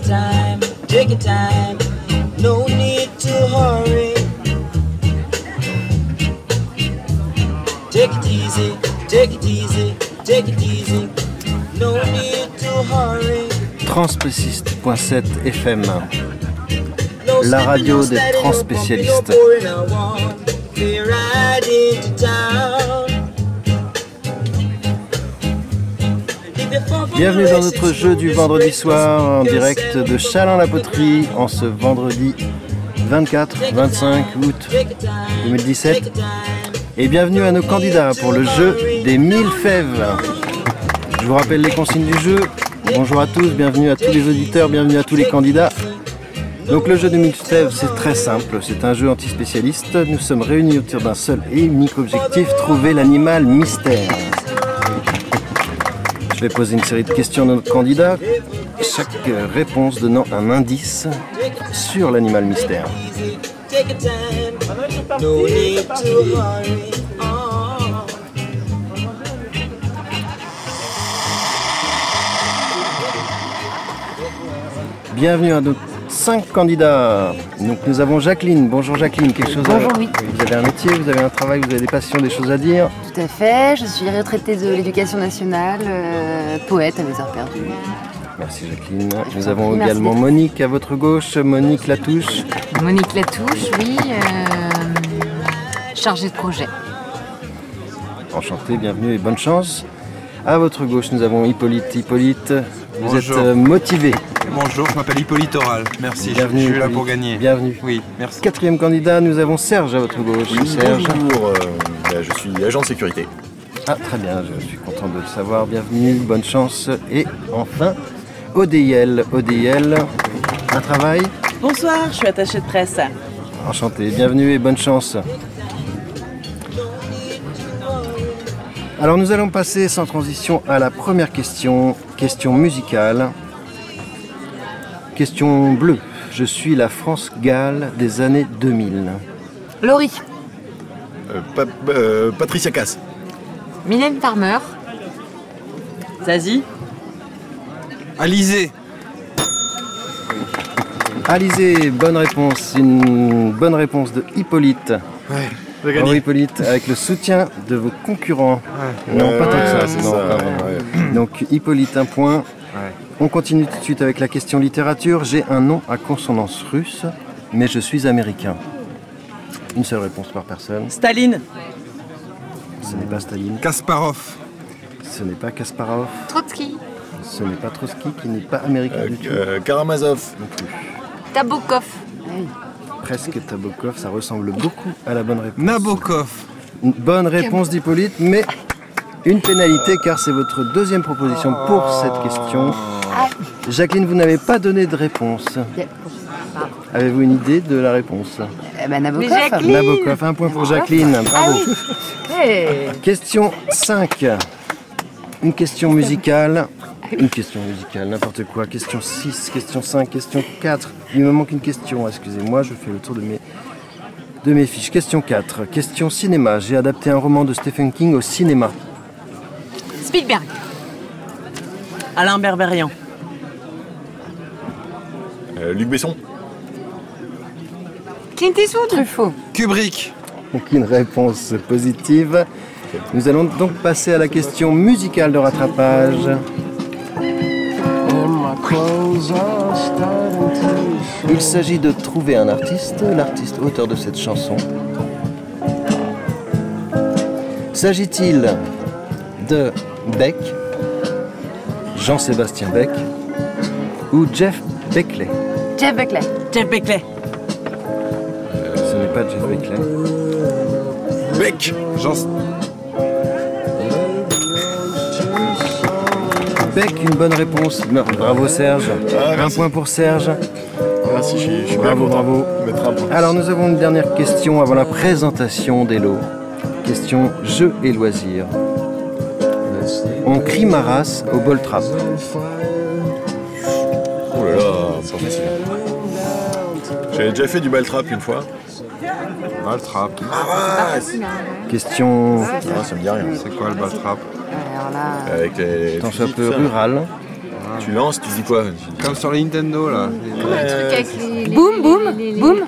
your time, take your time. No need to hurry. Take it easy, take it easy, take it easy. No need to hurry. Transspéciste.7 FM. La radio des sliding, Bienvenue dans notre jeu du vendredi soir en direct de Chalin-la-Poterie en ce vendredi 24-25 août Take your time, 2017. take your time. Et bienvenue à nos candidats pour le jeu des 1000 fèves. Je vous rappelle les consignes du jeu. Bonjour à tous, bienvenue à tous les auditeurs, bienvenue à tous les candidats. Donc le jeu des 1000 fèves, c'est très simple, c'est un jeu antispécialiste. Nous sommes réunis autour d'un seul et unique objectif, trouver l'animal mystère. Je vais poser une série de questions à notre candidat, chaque euh, réponse donnant un indice sur l'animal mystère. Bienvenue à nos cinq candidats. Donc nous avons Jacqueline. Bonjour Jacqueline, quelque chose Bonjour, à... oui. Vous avez un métier, vous avez un travail, vous avez des passions, des choses à dire. Tout à fait, je suis retraitée de l'éducation nationale, euh, poète à mes heures perdues. Merci Jacqueline. Je Nous avons prie, également Monique à votre gauche, Monique Latouche. Monique Latouche, oui, euh, chargée de projet. Enchanté, bienvenue et bonne chance. À votre gauche, nous avons Hippolyte. Hippolyte, vous Bonjour. êtes euh, motivé. Bonjour, je m'appelle Hippolyte Oral. Merci, je- Bienvenue, je suis là Hippolyte. pour gagner. Bienvenue. Oui, merci. Quatrième candidat, nous avons Serge à votre gauche. Oui, Serge. bonjour, euh, ben, je suis agent de sécurité. Ah, très bien, je suis content de le savoir. Bienvenue, bonne chance. Et enfin, ODIL. ODIL, un travail? Bonsoir, je suis attachée de presse. Enchanté, bienvenue et bonne chance. Alors nous allons passer sans transition à la première question, question musicale. Question bleue. Je suis la France Gall des années 2000. Laurie, Euh, Pa- euh, Patricia Cass. Mylène Farmer, Zazie, Alizé, Alizé, bonne réponse. Une bonne réponse de Hippolyte. ouais, gagné. Hippolyte, avec le soutien de vos concurrents. Non, Ouais, pas tant que ça. non. Donc Hippolyte, un point. On continue tout de suite avec la question littérature. J'ai un nom à consonance russe, mais je suis américain. Une seule réponse par personne. Staline, Ce n'est pas Staline, Kasparov, ce n'est pas Kasparov, Trotsky, ce n'est pas Trotsky qui n'est pas américain Euh, du tout. euh, Karamazov. non plus. Tabokov. Presque Tabokov, ça ressemble beaucoup à la bonne réponse. Nabokov. Une bonne réponse d'Hippolyte, mais une pénalité car c'est votre deuxième proposition pour cette question. Jacqueline, vous n'avez pas donné de réponse. Avez-vous une idée de la réponse? Eh ben, Nabokov. Mais Jacqueline Nabokov, un point pour Jacqueline, bravo. Ah oui. Hey. Question 5. Une question musicale. Une question musicale, n'importe quoi. Question 6, question 5, question 4. Il me manque une question, excusez-moi, je fais le tour de mes, de mes fiches. Question 4. Question cinéma. J'ai adapté un roman de Stephen King au cinéma. Spielberg, Alain Berberian, Euh, Luc Besson. Clint Eastwood, Truffaut. Kubrick, Aucune réponse positive. Nous allons donc passer à la question musicale de rattrapage. Il s'agit de trouver un artiste, l'artiste auteur de cette chanson. S'agit-il de Beck, Jean-Sébastien Beck ou Jeff Beckley Jeff Buckley. Jeff Beckley, Ce n'est pas Jeff Beckley. Beck. Jean... Beck, une bonne réponse. Bravo Serge. Ah, un point pour Serge. Merci, je suis, je suis bien Bravo, bravo. Alors nous avons une dernière question avant la présentation des lots. Question jeux et loisirs. On crie ma race au bol trap. Oh là là, c'est pas facile. J'avais déjà fait du ball trap une fois. Baltrap. Ah ouais, c'est- Question ah, ça me dit rien. C'est quoi le Baltrap Alors là, Avec les. tant soit fusils, peu rurale. Tu lances, tu dis quoi Comme sur les Nintendo là. Comme le truc avec les. les- Boum, boum, les- les- les- boum.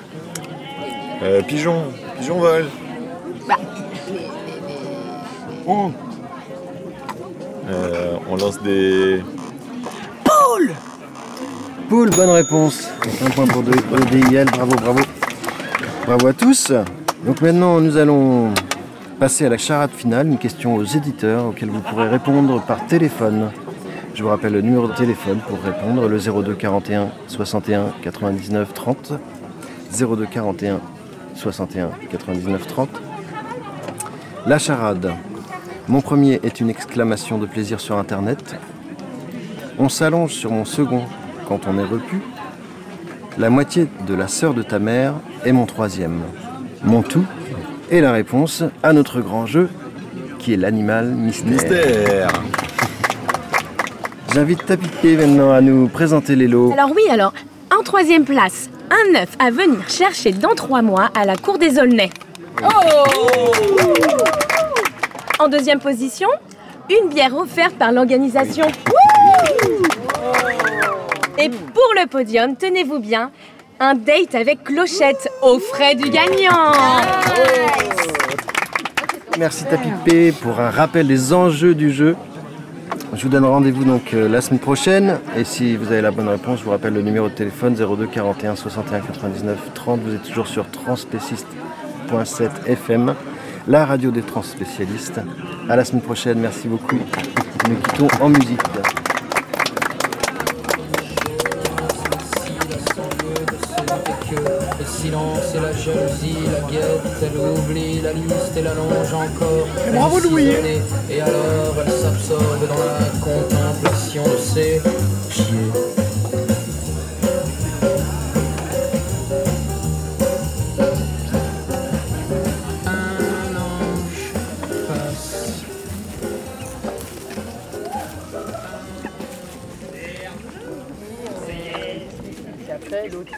euh, Pigeon. Pigeon vol. Bah, Oh. Euh, on lance des. Poule, bonne réponse. Un point pour EDIL, bravo, bravo. Bravo à tous. Donc maintenant, nous allons passer à la charade finale, une question aux éditeurs auxquelles vous pourrez répondre par téléphone. Je vous rappelle le numéro de téléphone pour répondre, le 02 41 61 99 30. 02 41 61 99 30. La charade. Mon premier est une exclamation de plaisir sur Internet. On s'allonge sur mon second quand on est repu. La moitié de la sœur de ta mère est mon troisième. Mon tout est la réponse à notre grand jeu qui est l'animal mystère. Mystère. J'invite Tapipé maintenant à nous présenter les lots. Alors oui, alors, en troisième place, un œuf à venir chercher dans trois mois à la cour des Aulnay. En deuxième position, une bière offerte par l'organisation. Et pour le podium, tenez-vous bien, un date avec Clochette aux frais du gagnant. Merci Tapipé pour un rappel des enjeux du jeu. Je vous donne rendez-vous donc euh, la semaine prochaine. Et si vous avez la bonne réponse, je vous rappelle le numéro de téléphone 02 41 61 99 30. Vous êtes toujours sur transspéciste.7 FM, la radio des transspécialistes. À la semaine prochaine. Merci beaucoup. Nous quittons en musique. Le silence et la jalousie, la guette, elle oublie la liste et la longe encore. Bravo Louis Et alors elle s'absorbe dans la contemplation de ses pieds. l'autre.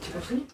Truc,